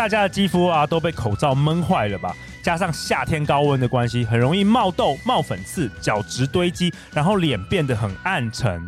大家的肌肤啊都被口罩闷坏了吧？加上夏天高温的关系，很容易冒痘、冒粉刺、角质堆积，然后脸变得很暗沉。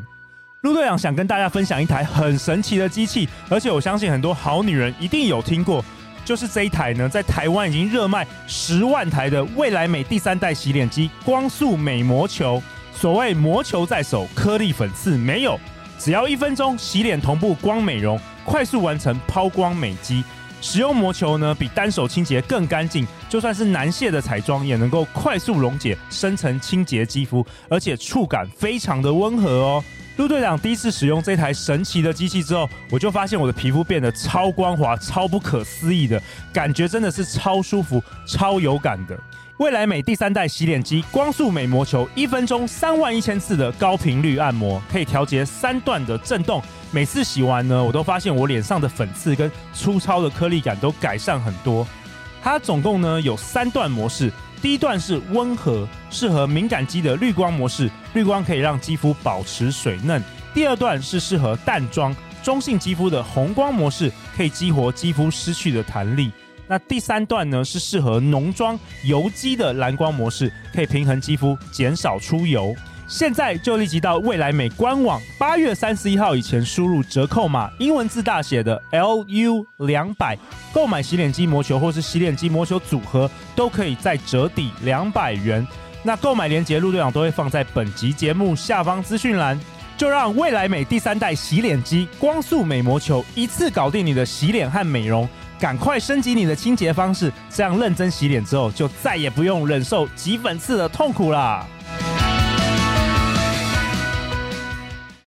陆队长想跟大家分享一台很神奇的机器，而且我相信很多好女人一定有听过，就是这一台呢，在台湾已经热卖十万台的未来美第三代洗脸机——光速美魔球。所谓魔球在手，颗粒粉刺没有，只要一分钟洗脸同步光美容，快速完成抛光美肌。使用魔球呢，比单手清洁更干净，就算是难卸的彩妆也能够快速溶解、深层清洁肌肤，而且触感非常的温和哦。陆队长第一次使用这台神奇的机器之后，我就发现我的皮肤变得超光滑、超不可思议的感觉，真的是超舒服、超有感的。未来美第三代洗脸机光速美魔球，一分钟三万一千次的高频率按摩，可以调节三段的震动。每次洗完呢，我都发现我脸上的粉刺跟粗糙的颗粒感都改善很多。它总共呢有三段模式，第一段是温和，适合敏感肌的绿光模式，绿光可以让肌肤保持水嫩。第二段是适合淡妆、中性肌肤的红光模式，可以激活肌肤失去的弹力。那第三段呢，是适合浓妆油肌的蓝光模式，可以平衡肌肤，减少出油。现在就立即到未来美官网，八月三十一号以前输入折扣码，英文字大写的 LU 两百，购买洗脸机魔球或是洗脸机魔球组合，都可以再折抵两百元。那购买链接陆队长都会放在本集节目下方资讯栏。就让未来美第三代洗脸机光速美魔球一次搞定你的洗脸和美容。赶快升级你的清洁方式，这样认真洗脸之后，就再也不用忍受挤粉刺的痛苦啦！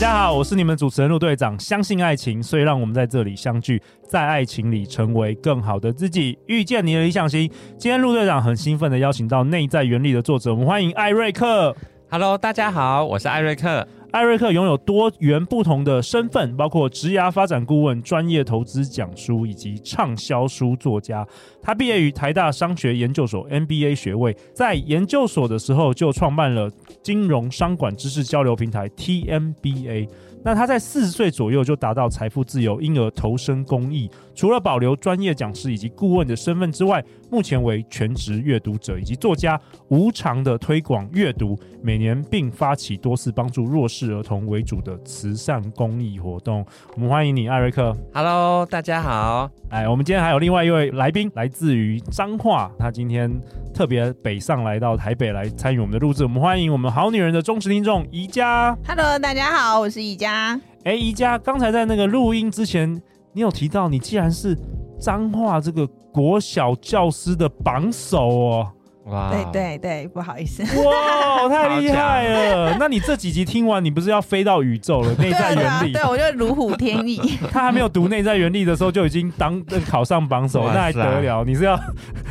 大家好，我是你们主持人陆队长。相信爱情，所以让我们在这里相聚，在爱情里成为更好的自己，遇见你的理想型。今天陆队长很兴奋的邀请到《内在原理》的作者，我们欢迎艾瑞克。Hello，大家好，我是艾瑞克。艾瑞克拥有多元不同的身份，包括职涯发展顾问、专业投资讲书以及畅销书作家。他毕业于台大商学研究所 MBA 学位，在研究所的时候就创办了金融商管知识交流平台 TMBA。那他在四十岁左右就达到财富自由，因而投身公益。除了保留专业讲师以及顾问的身份之外，目前为全职阅读者以及作家，无偿的推广阅读，每年并发起多次帮助弱势儿童为主的慈善公益活动。我们欢迎你，艾瑞克。Hello，大家好。哎，我们今天还有另外一位来宾，来自于彰化，他今天特别北上来到台北来参与我们的录制。我们欢迎我们好女人的忠实听众宜家。Hello，大家好，我是宜家。哎，宜家，刚才在那个录音之前。你有提到，你既然是彰化这个国小教师的榜首哦。哇，对对对，不好意思，哇，太厉害了！那你这几集听完，你不是要飞到宇宙了？内在原力，对，我就如虎添翼。他还没有读内在原力的时候，就已经当考上榜首，那还得了？你是要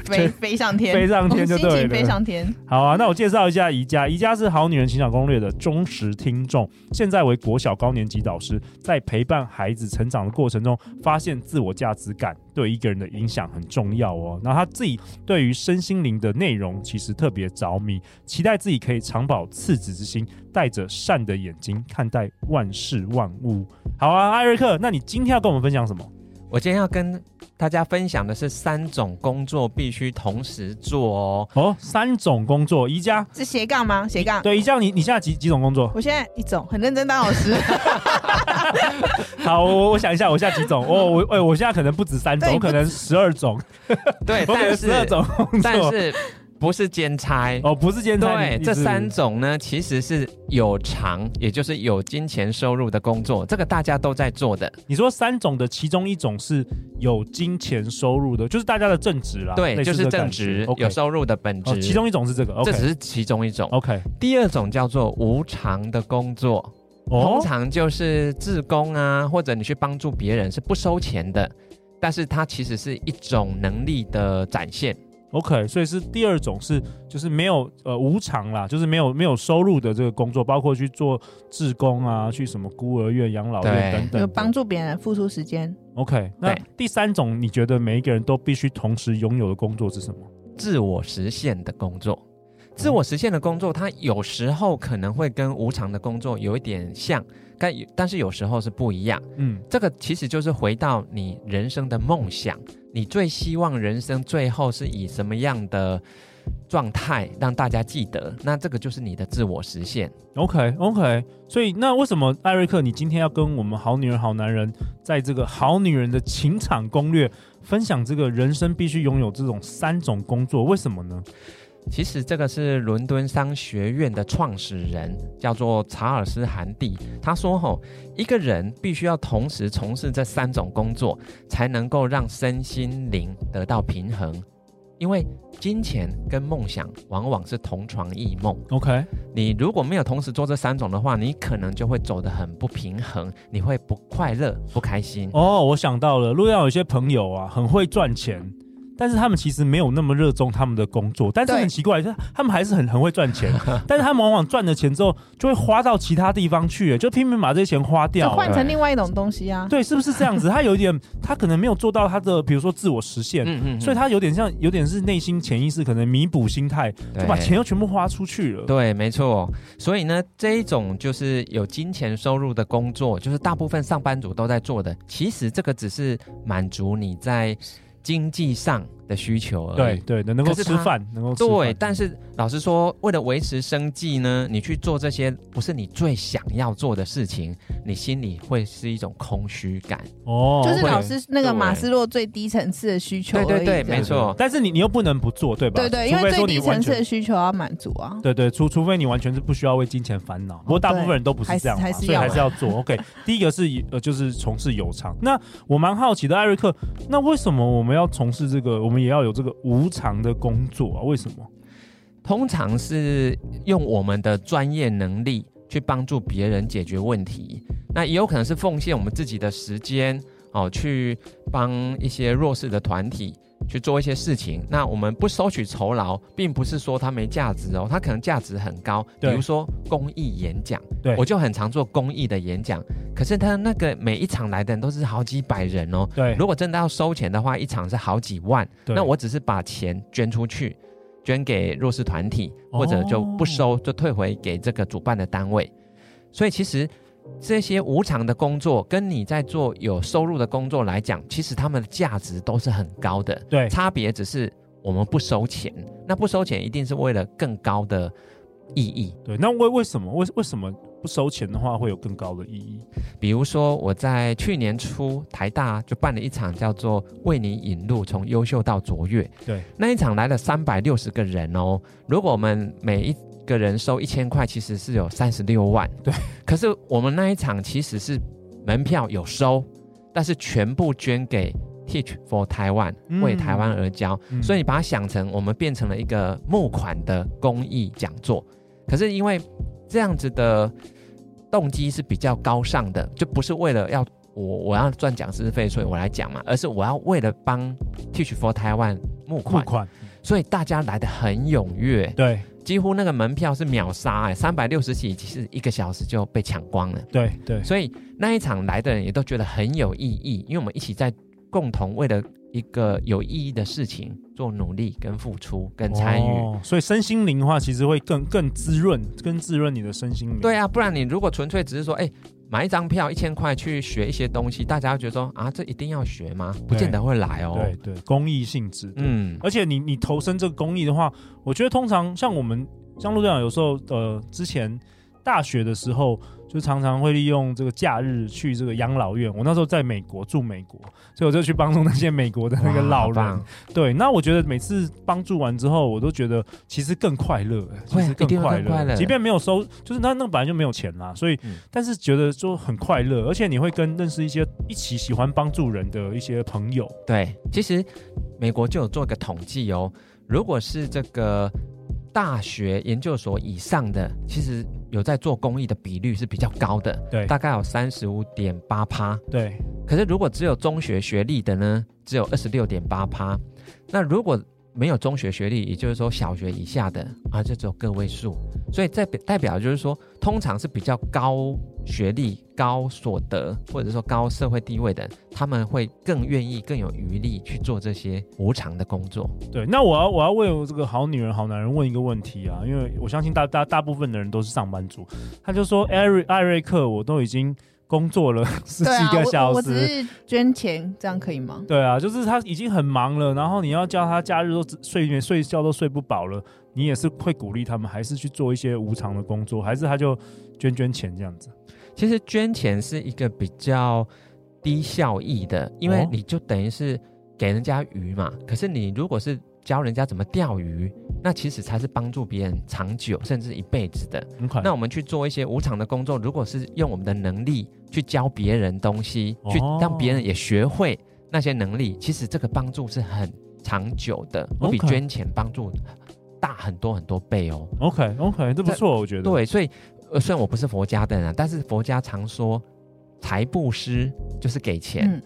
飞飞上天，飞上天就对了，飞上天。好啊，那我介绍一下宜家，宜家是好女人情感攻略的忠实听众，现在为国小高年级导师，在陪伴孩子成长的过程中，发现自我价值感对一个人的影响很重要哦。那他自己对于身心灵的内容。其实特别着迷，期待自己可以常保赤子之心，带着善的眼睛看待万事万物。好啊，艾瑞克，那你今天要跟我们分享什么？我今天要跟大家分享的是三种工作必须同时做哦。哦，三种工作，宜家是斜杠吗？斜杠。对，宜家，你你现在几几种工作？我现在一种，很认真当老师。好，我我想一下，我现在几种？哦，我哎，我现在可能不止三种，我可能十二种。对，我可能十二种工作，但是。不是兼差哦，不是兼差。对，这三种呢，其实是有偿，也就是有金钱收入的工作，这个大家都在做的。你说三种的其中一种是有金钱收入的，就是大家的正职啦。对，就是正职有收入的本职。哦，其中一种是这个，okay. 这只是其中一种。OK，第二种叫做无偿的工作，哦，通常就是自工啊，或者你去帮助别人是不收钱的，但是它其实是一种能力的展现。OK，所以是第二种是就是没有呃无偿啦，就是没有没有收入的这个工作，包括去做志工啊，去什么孤儿院、养老院等等，就帮助别人付出时间。OK，那第三种你觉得每一个人都必须同时拥有的工作是什么？自我实现的工作。自我实现的工作，它有时候可能会跟无偿的工作有一点像，但但是有时候是不一样。嗯，这个其实就是回到你人生的梦想。你最希望人生最后是以什么样的状态让大家记得？那这个就是你的自我实现。OK OK，所以那为什么艾瑞克，你今天要跟我们好女人好男人，在这个好女人的情场攻略分享这个人生必须拥有这种三种工作？为什么呢？其实这个是伦敦商学院的创始人，叫做查尔斯·韩蒂。他说：“吼，一个人必须要同时从事这三种工作，才能够让身心灵得到平衡。因为金钱跟梦想往往是同床异梦。OK，你如果没有同时做这三种的话，你可能就会走得很不平衡，你会不快乐、不开心。哦，我想到了，如果要有些朋友啊，很会赚钱。”但是他们其实没有那么热衷他们的工作，但是很奇怪，就是他们还是很很会赚钱，但是他们往往赚了钱之后就会花到其他地方去，就拼命把这些钱花掉，换成另外一种东西啊。对，是不是这样子？他有一点，他可能没有做到他的，比如说自我实现，嗯嗯，所以他有点像，有点是内心潜意识可能弥补心态，就把钱又全部花出去了。对，没错。所以呢，这一种就是有金钱收入的工作，就是大部分上班族都在做的。其实这个只是满足你在。经济上的需求而已，对对，能够吃饭，能够对。但是老实说，为了维持生计呢，你去做这些不是你最想要做的事情，你心里会是一种空虚感哦。就是老师那个马斯洛最低层次的需求，对对对，没错。但是你你又不能不做，对吧？对对，因为最低层次的需求要满足啊。对对，除除非你完全是不需要为金钱烦恼，不过大部分人都不是这样，所以还是要做。OK，第一个是呃，就是从事有偿。那我蛮好奇的，艾瑞克，那为什么我们要从事这个？我们也要有这个无偿的工作啊？为什么？通常是用我们的专业能力去帮助别人解决问题，那也有可能是奉献我们自己的时间哦，去帮一些弱势的团体去做一些事情。那我们不收取酬劳，并不是说它没价值哦，它可能价值很高。比如说公益演讲，对，我就很常做公益的演讲。可是他那个每一场来的人都是好几百人哦。对，如果真的要收钱的话，一场是好几万。对，那我只是把钱捐出去。捐给弱势团体，或者就不收，就退回给这个主办的单位。所以其实这些无偿的工作，跟你在做有收入的工作来讲，其实他们的价值都是很高的。对，差别只是我们不收钱。那不收钱一定是为了更高的意义。对，那为为什么？为为什么？不收钱的话，会有更高的意义。比如说，我在去年初台大就办了一场叫做“为你引路，从优秀到卓越”。对，那一场来了三百六十个人哦。如果我们每一个人收一千块，其实是有三十六万。对，可是我们那一场其实是门票有收，但是全部捐给 Teach for Taiwan，为台湾而教。嗯，所以你把它想成，我们变成了一个募款的公益讲座。可是因为这样子的动机是比较高尚的，就不是为了要我我要赚讲师费，所以我来讲嘛，而是我要为了帮 Teach for Taiwan 募款，募款，所以大家来的很踊跃，对，几乎那个门票是秒杀，哎，三百六十起，其实一个小时就被抢光了，对对，所以那一场来的人也都觉得很有意义，因为我们一起在共同为了。一个有意义的事情，做努力跟付出跟参与。哦，所以身心灵的话，其实会更更滋润，更滋润你的身心灵。对啊，不然你如果纯粹只是说，哎，买一张票一千块去学一些东西，大家会觉得说啊，这一定要学吗？不见得会来哦。对对，公益性质。嗯，而且你你投身这个公益的话，我觉得通常像我们像陆队长有时候呃之前大学的时候。就常常会利用这个假日去这个养老院。我那时候在美国住美国，所以我就去帮助那些美国的那个老人。对，那我觉得每次帮助完之后，我都觉得其实更快乐，其实更快乐。即便没有收，就是那那本来就没有钱啦，所以、嗯、但是觉得就很快乐，而且你会跟认识一些一起喜欢帮助人的一些朋友。对，其实美国就有做一个统计哦，如果是这个。大学研究所以上的，其实有在做公益的比率是比较高的，对，大概有三十五点八趴，对。可是如果只有中学学历的呢，只有二十六点八趴。那如果没有中学学历，也就是说小学以下的啊，就只有个位数。所以这代表就是说，通常是比较高学历、高所得，或者说高社会地位的，他们会更愿意、更有余力去做这些无偿的工作。对，那我要我要为我这个好女人、好男人问一个问题啊，因为我相信大大大部分的人都是上班族，他就说艾瑞艾瑞克，我都已经。工作了 十几个小时，啊、我，我只是捐钱，这样可以吗？对啊，就是他已经很忙了，然后你要叫他假日都睡眠睡觉都睡不饱了，你也是会鼓励他们，还是去做一些无偿的工作，还是他就捐捐钱这样子？其实捐钱是一个比较低效益的，因为你就等于是给人家鱼嘛。可是你如果是教人家怎么钓鱼，那其实才是帮助别人长久甚至一辈子的。Okay. 那我们去做一些无偿的工作，如果是用我们的能力去教别人东西，哦、去让别人也学会那些能力，其实这个帮助是很长久的，会比捐钱帮助大很多很多倍哦。OK OK，这不错，我觉得。对，所以呃虽然我不是佛家的人，但是佛家常说财布施就是给钱，嗯、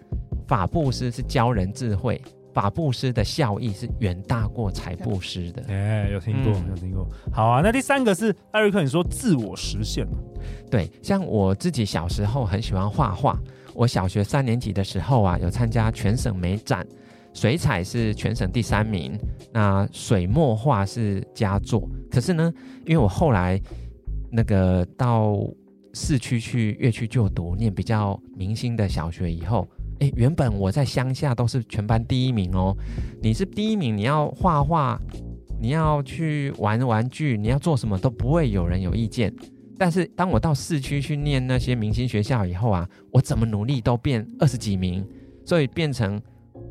法布施是教人智慧。法布施的效益是远大过财布施的。哎，有听过，有听过。好啊，那第三个是艾瑞克，你说自我实现。对，像我自己小时候很喜欢画画，我小学三年级的时候啊，有参加全省美展，水彩是全省第三名，那水墨画是佳作。可是呢，因为我后来那个到市区去粤区就读，念比较明星的小学以后。哎，原本我在乡下都是全班第一名哦。你是第一名，你要画画，你要去玩玩具，你要做什么都不会有人有意见。但是当我到市区去念那些明星学校以后啊，我怎么努力都变二十几名，所以变成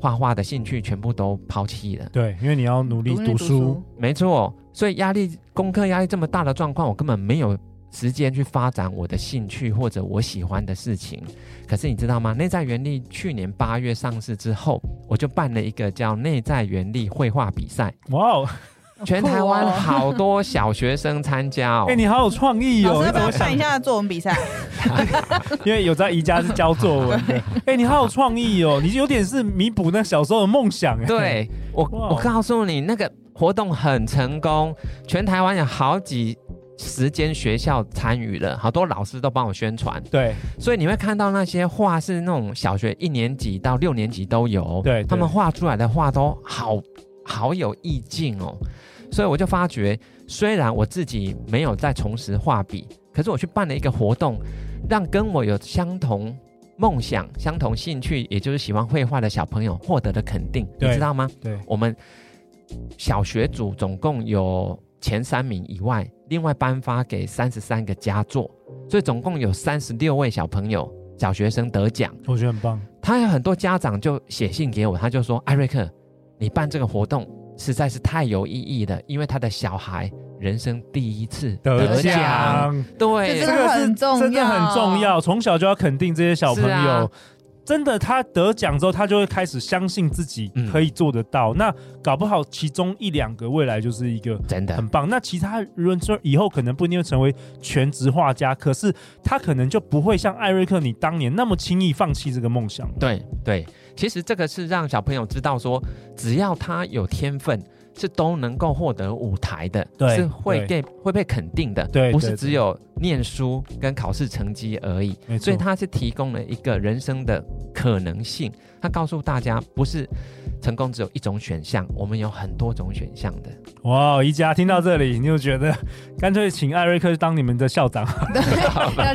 画画的兴趣全部都抛弃了。对，因为你要努力读书，读书没错。所以压力，功课压力这么大的状况，我根本没有。时间去发展我的兴趣或者我喜欢的事情，可是你知道吗？内在原力去年八月上市之后，我就办了一个叫内在原力绘画比赛。哇哦！全台湾好多小学生参加哦。哎、欸，你好有创意哦！要不要看一下作文比赛？因为有在宜家是教作文的。哎、欸，你好有创意哦！你有点是弥补那小时候的梦想。对，我我告诉你，那个活动很成功，全台湾有好几。十间学校参与了，好多老师都帮我宣传。对，所以你会看到那些画是那种小学一年级到六年级都有。对，他们画出来的画都好好有意境哦。所以我就发觉，虽然我自己没有在重拾画笔，可是我去办了一个活动，让跟我有相同梦想、相同兴趣，也就是喜欢绘画的小朋友获得了肯定。你知道吗？对，我们小学组总共有前三名以外。另外颁发给三十三个佳作，所以总共有三十六位小朋友、小学生得奖，我觉得很棒。他有很多家长就写信给我，他就说：“艾瑞克，你办这个活动实在是太有意义了，因为他的小孩人生第一次得奖，对，这个很重要，真的很重要，从小就要肯定这些小朋友。”真的，他得奖之后，他就会开始相信自己可以做得到。嗯、那搞不好其中一两个未来就是一个真的很棒。那其他人说以后可能不一定会成为全职画家，可是他可能就不会像艾瑞克你当年那么轻易放弃这个梦想。对对，其实这个是让小朋友知道说，只要他有天分。是都能够获得舞台的，对是会被会被肯定的，对，不是只有念书跟考试成绩而已。所以他是提供了一个人生的可能性，他告诉大家，不是成功只有一种选项，我们有很多种选项的。哇，宜家听到这里，你就觉得 干脆请艾瑞克当你们的校长。对，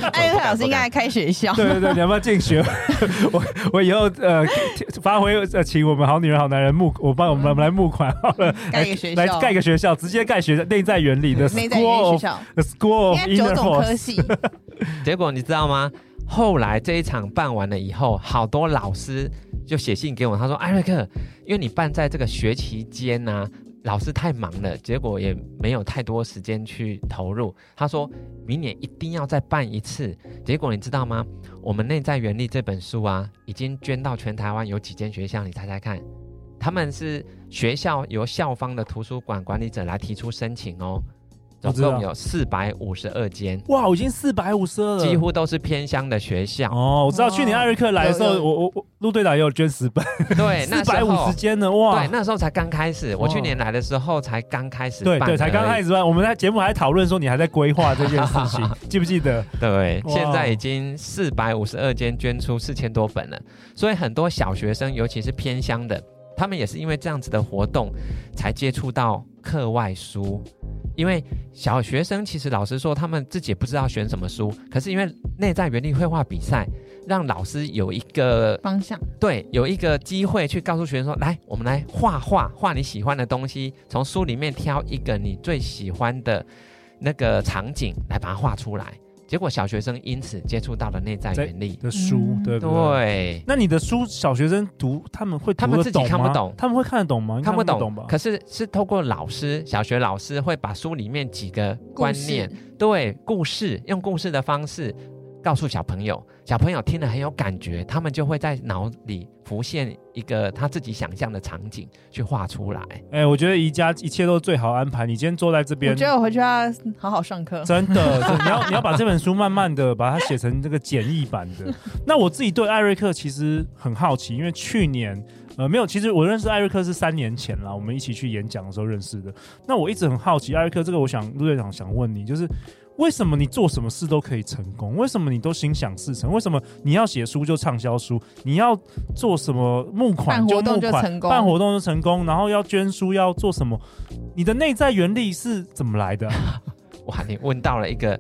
艾瑞克老师应该来开学校。对对对，你要不要进学？我我以后呃发挥呃，请我们好女人好男人募，我帮我们来募款好了。盖个学校，来盖个学校，直接盖学校，内在原理的 school of the school of inner force。结果你知道吗？后来这一场办完了以后，好多老师就写信给我，他说：“艾瑞克，因为你办在这个学期间呢、老师太忙了，结果也没有太多时间去投入。他说明年一定要再办一次。结果你知道吗？我们内在原力这本书啊，已经捐到全台湾有几间学校？你猜猜看？”他们是学校由校方的图书馆管理者来提出申请哦，总共有四百五十二间。哇，我已经四百五十二了，几乎都是偏乡的学校。哦，我知道去年艾瑞克来的时候，我我我陆队长也有捐十本。对，四百五十间呢，哇！对，那时候才刚开始。我去年来的时候才刚开始办。对对，才刚开始办。我们在节目还讨论说你还在规划这件事情，记不记得？对，现在已经四百五十二间捐出四千多本了，所以很多小学生，尤其是偏乡的。他们也是因为这样子的活动，才接触到课外书。因为小学生其实老师说，他们自己也不知道选什么书。可是因为内在原力绘画比赛，让老师有一个方向，对，有一个机会去告诉学生说：“来，我们来画画，画你喜欢的东西，从书里面挑一个你最喜欢的那个场景来把它画出来。”结果小学生因此接触到了内在原理的书，嗯、对不对？对。那你的书小学生读他们会？他们自己看不懂，他们会看得懂吗？看不懂，看不懂吧？可是是透过老师，小学老师会把书里面几个观念，故对故事，用故事的方式。告诉小朋友，小朋友听了很有感觉，他们就会在脑里浮现一个他自己想象的场景去画出来。哎、欸，我觉得宜家一切都最好安排。你今天坐在这边，我觉得我回去要好好上课。真的，你要你要把这本书慢慢的把它写成这个简易版的。那我自己对艾瑞克其实很好奇，因为去年呃没有，其实我认识艾瑞克是三年前啦，我们一起去演讲的时候认识的。那我一直很好奇，艾瑞克这个，我想陆队长想问你，就是。为什么你做什么事都可以成功？为什么你都心想事成？为什么你要写书就畅销书？你要做什么募款就募款，办活动就成功，办活动就成功，然后要捐书要做什么？你的内在原力是怎么来的？哇，你问到了一个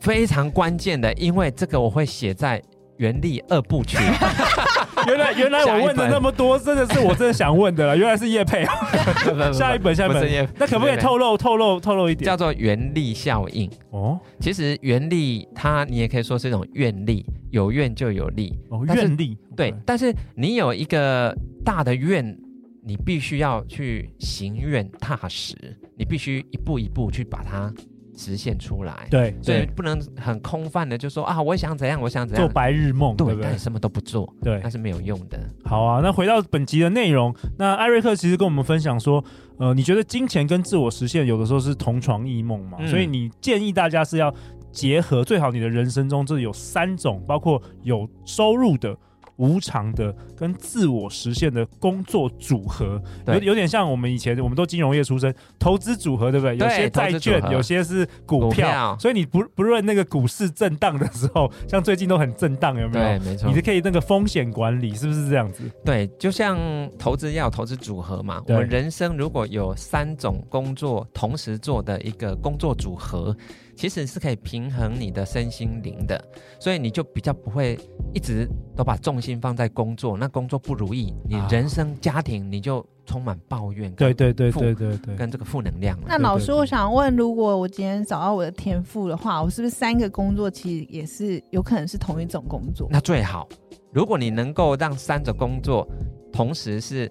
非常关键的，因为这个我会写在原力二部曲。原来原来我问的那么多，真的是我真的想问的了。原来是业配，下一本下一本，那可不可以透露透露透露一点？叫做原力效应哦。其实原力它你也可以说是一种愿力，有愿就有力哦。愿力对，但是你有一个大的愿，你必须要去行愿踏实，你必须一步一步去把它。实现出来，对，所以不能很空泛的就说啊，我想怎样，我想怎样，做白日梦，对，对不对？但什么都不做，对，那是没有用的。好啊，那回到本集的内容，那艾瑞克其实跟我们分享说，呃，你觉得金钱跟自我实现有的时候是同床异梦嘛？嗯、所以你建议大家是要结合，最好你的人生中这有三种，包括有收入的。无偿的跟自我实现的工作组合，有有点像我们以前，我们都金融业出身，投资组合对不对？有些债券，有些是股票，所以你不不论那个股市震荡的时候，像最近都很震荡，有没有？对，没错。你是可以那个风险管理，是不是这样子？对，就像投资要有投资组合嘛。我们人生如果有三种工作同时做的一个工作组合。其实是可以平衡你的身心灵的，所以你就比较不会一直都把重心放在工作，那工作不如意，你人生家庭你就充满抱怨，对对对对对对，跟这个负能量。那老师，我想问，如果我今天找到我的天赋的话，我是不是三个工作其实也是有可能是同一种工作？那最好，如果你能够让三种工作同时是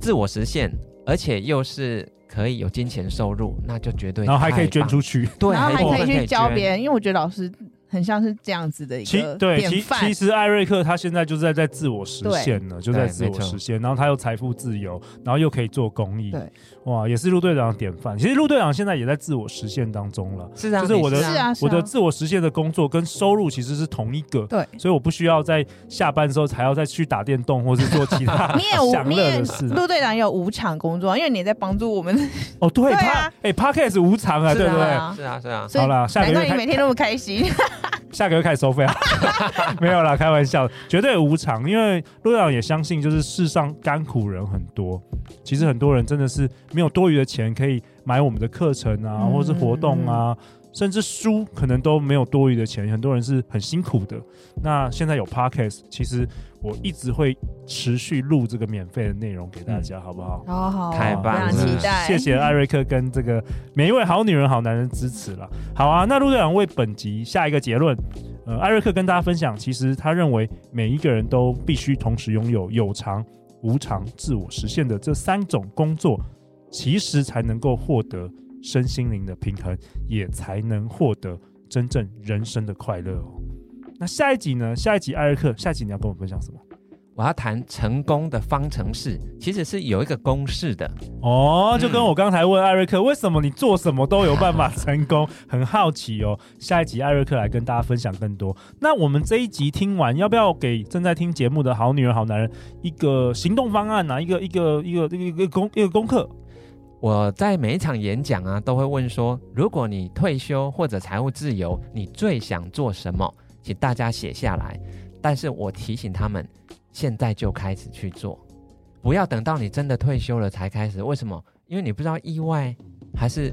自我实现，而且又是。可以有金钱收入，那就绝对，然后还可以捐出去，对，然后还可以去教别人，因为我觉得老师。很像是这样子的一个对，其其实艾瑞克他现在就是在在自我实现了，就在自我实现，然后他又财富自由，然后又可以做公益，对，哇，也是陆队长的典范。其实陆队长现在也在自我实现当中了，是啊，就是我的我的自我实现的工作跟收入其实是同一个，对，所以我不需要在下班之后还要再去打电动或是做其他 你也享乐的事。陆队长也有无偿工作，因为你也在帮助我们。哦，对，他哎，Podcast 无偿啊，对不对？是啊，是啊。好了，下个怪你每天那么开心。下个月开始收费啊？没有啦，开玩笑，绝对无偿。因为陆队长也相信，就是世上甘苦人很多，其实很多人真的是没有多余的钱可以买我们的课程啊，或者是活动啊。甚至书可能都没有多余的钱，很多人是很辛苦的。那现在有 Podcast，其实我一直会持续录这个免费的内容给大家，嗯、好不好？好好，太棒了，期待。谢谢艾瑞克跟这个每一位好女人、好男人支持了。好啊，那陆队长为本集下一个结论。呃，艾瑞克跟大家分享，其实他认为每一个人都必须同时拥有有偿、无偿、自我实现的这三种工作，其实才能够获得。身心灵的平衡，也才能获得真正人生的快乐哦。那下一集呢？下一集艾瑞克，下一集你要跟我分享什么？我要谈成功的方程式，其实是有一个公式的哦。就跟我刚才问艾瑞克，为什么你做什么都有办法成功，很好奇哦。下一集艾瑞克来跟大家分享更多。那我们这一集听完，要不要给正在听节目的好女人、好男人一个行动方案呢、啊？一个一个一个一个一个功一个功课。我在每一场演讲啊，都会问说，如果你退休或者财务自由，你最想做什么？请大家写下来。但是我提醒他们。现在就开始去做，不要等到你真的退休了才开始。为什么？因为你不知道意外 还是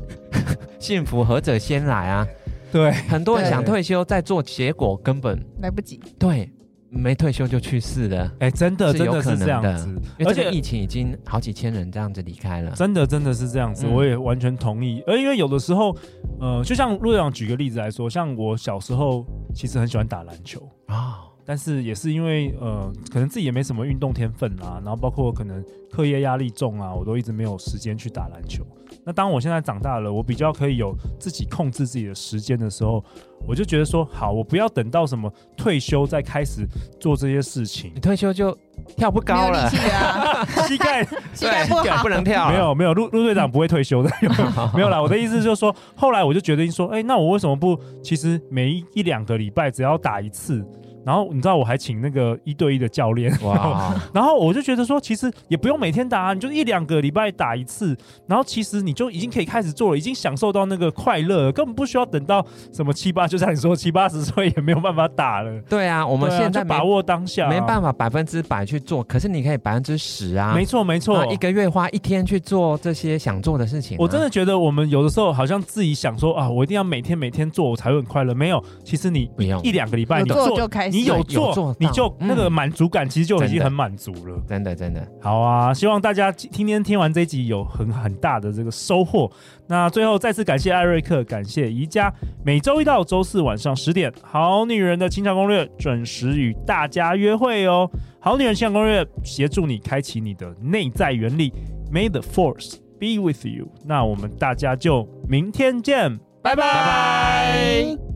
幸福何者先来啊？对，很多人想退休再做，结果根本来不及。对，没退休就去世了。哎、欸，真的，真的是这样子。而且疫情已经好几千人这样子离开了。真的，真的是这样子，我也完全同意。而因为有的时候，呃，就像陆队长举个例子来说，像我小时候其实很喜欢打篮球啊。哦但是也是因为呃，可能自己也没什么运动天分啦，然后包括可能课业压力重啊，我都一直没有时间去打篮球。那当我现在长大了，我比较可以有自己控制自己的时间的时候，我就觉得说，好，我不要等到什么退休再开始做这些事情。你退休就跳不高了，膝盖 膝盖不好，不能跳。没有没有，陆陆队长不会退休的，没有啦。我的意思就是说，后来我就决定说，哎、欸，那我为什么不？其实每一一两个礼拜只要打一次。然后你知道我还请那个一对一的教练，哇！然后我就觉得说，其实也不用每天打啊，你就一两个礼拜打一次，然后其实你就已经可以开始做了，已经享受到那个快乐了，根本不需要等到什么七八，就像你说七八十岁也没有办法打了。对啊，我们现在把握当下，没办法百分之百去做，可是你可以百分之十啊。没错没错，一个月花一天去做这些想做的事情啊。我真的觉得我们有的时候好像自己想说啊，我一定要每天每天做，我才会很快乐。没有，其实你不用一两个礼拜你做就开始，你有做。你就那个满足感，其实就已经很满足了。真的，真的。好啊，希望大家今天听完这一集有很很大的这个收获。那最后再次感谢艾瑞克，感谢宜家。每周一到周四晚上十点，《好女人的情场攻略》准时与大家约会哦。《好女人情场攻略》协助你开启你的内在原理，May the force be with you。那我们大家就明天见，拜拜。拜拜。